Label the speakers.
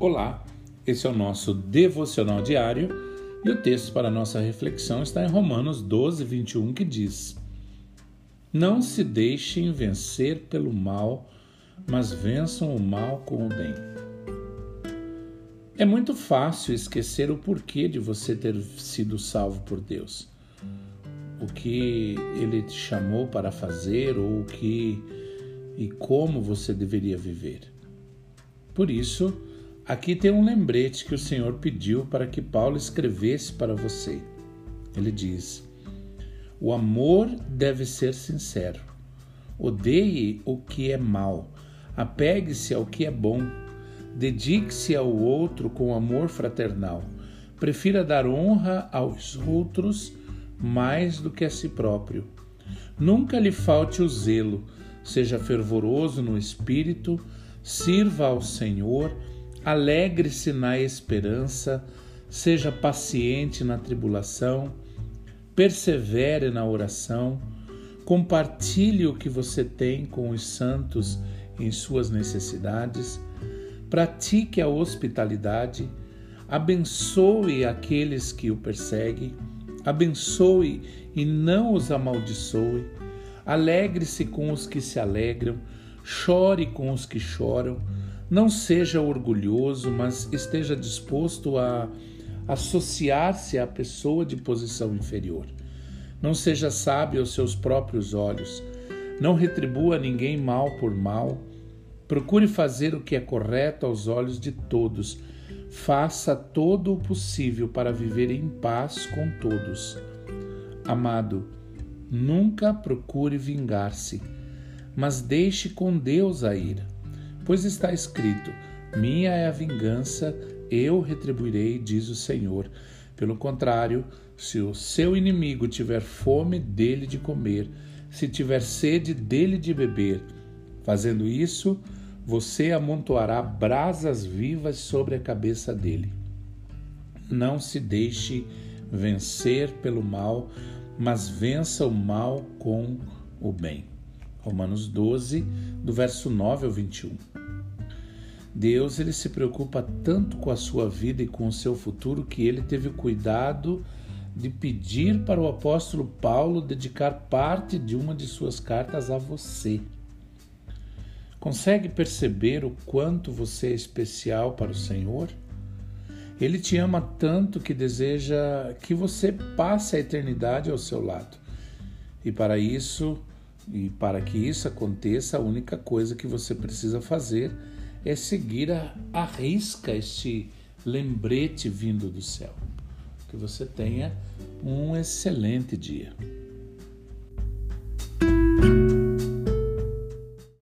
Speaker 1: Olá, esse é o nosso devocional diário e o texto para nossa reflexão está em Romanos 12, 21, que diz: Não se deixem vencer pelo mal, mas vençam o mal com o bem. É muito fácil esquecer o porquê de você ter sido salvo por Deus, o que Ele te chamou para fazer ou o que e como você deveria viver. Por isso, Aqui tem um lembrete que o Senhor pediu para que Paulo escrevesse para você. Ele diz: O amor deve ser sincero. Odeie o que é mal. Apegue-se ao que é bom. Dedique-se ao outro com amor fraternal. Prefira dar honra aos outros mais do que a si próprio. Nunca lhe falte o zelo. Seja fervoroso no espírito. Sirva ao Senhor alegre-se na esperança, seja paciente na tribulação, persevere na oração, compartilhe o que você tem com os santos em suas necessidades, pratique a hospitalidade, abençoe aqueles que o perseguem, abençoe e não os amaldiçoe, alegre-se com os que se alegram, chore com os que choram não seja orgulhoso, mas esteja disposto a associar-se à pessoa de posição inferior. Não seja sábio aos seus próprios olhos. Não retribua ninguém mal por mal. Procure fazer o que é correto aos olhos de todos. Faça todo o possível para viver em paz com todos. Amado, nunca procure vingar-se, mas deixe com Deus a ira Pois está escrito: Minha é a vingança, eu retribuirei, diz o Senhor. Pelo contrário, se o seu inimigo tiver fome dele de comer, se tiver sede dele de beber, fazendo isso, você amontoará brasas vivas sobre a cabeça dele. Não se deixe vencer pelo mal, mas vença o mal com o bem. Romanos 12, do verso 9 ao 21. Deus ele se preocupa tanto com a sua vida e com o seu futuro que ele teve o cuidado de pedir para o apóstolo Paulo dedicar parte de uma de suas cartas a você. Consegue perceber o quanto você é especial para o Senhor? Ele te ama tanto que deseja que você passe a eternidade ao seu lado. E para isso, e para que isso aconteça, a única coisa que você precisa fazer é seguir a, a risca este lembrete vindo do céu. Que você tenha um excelente dia.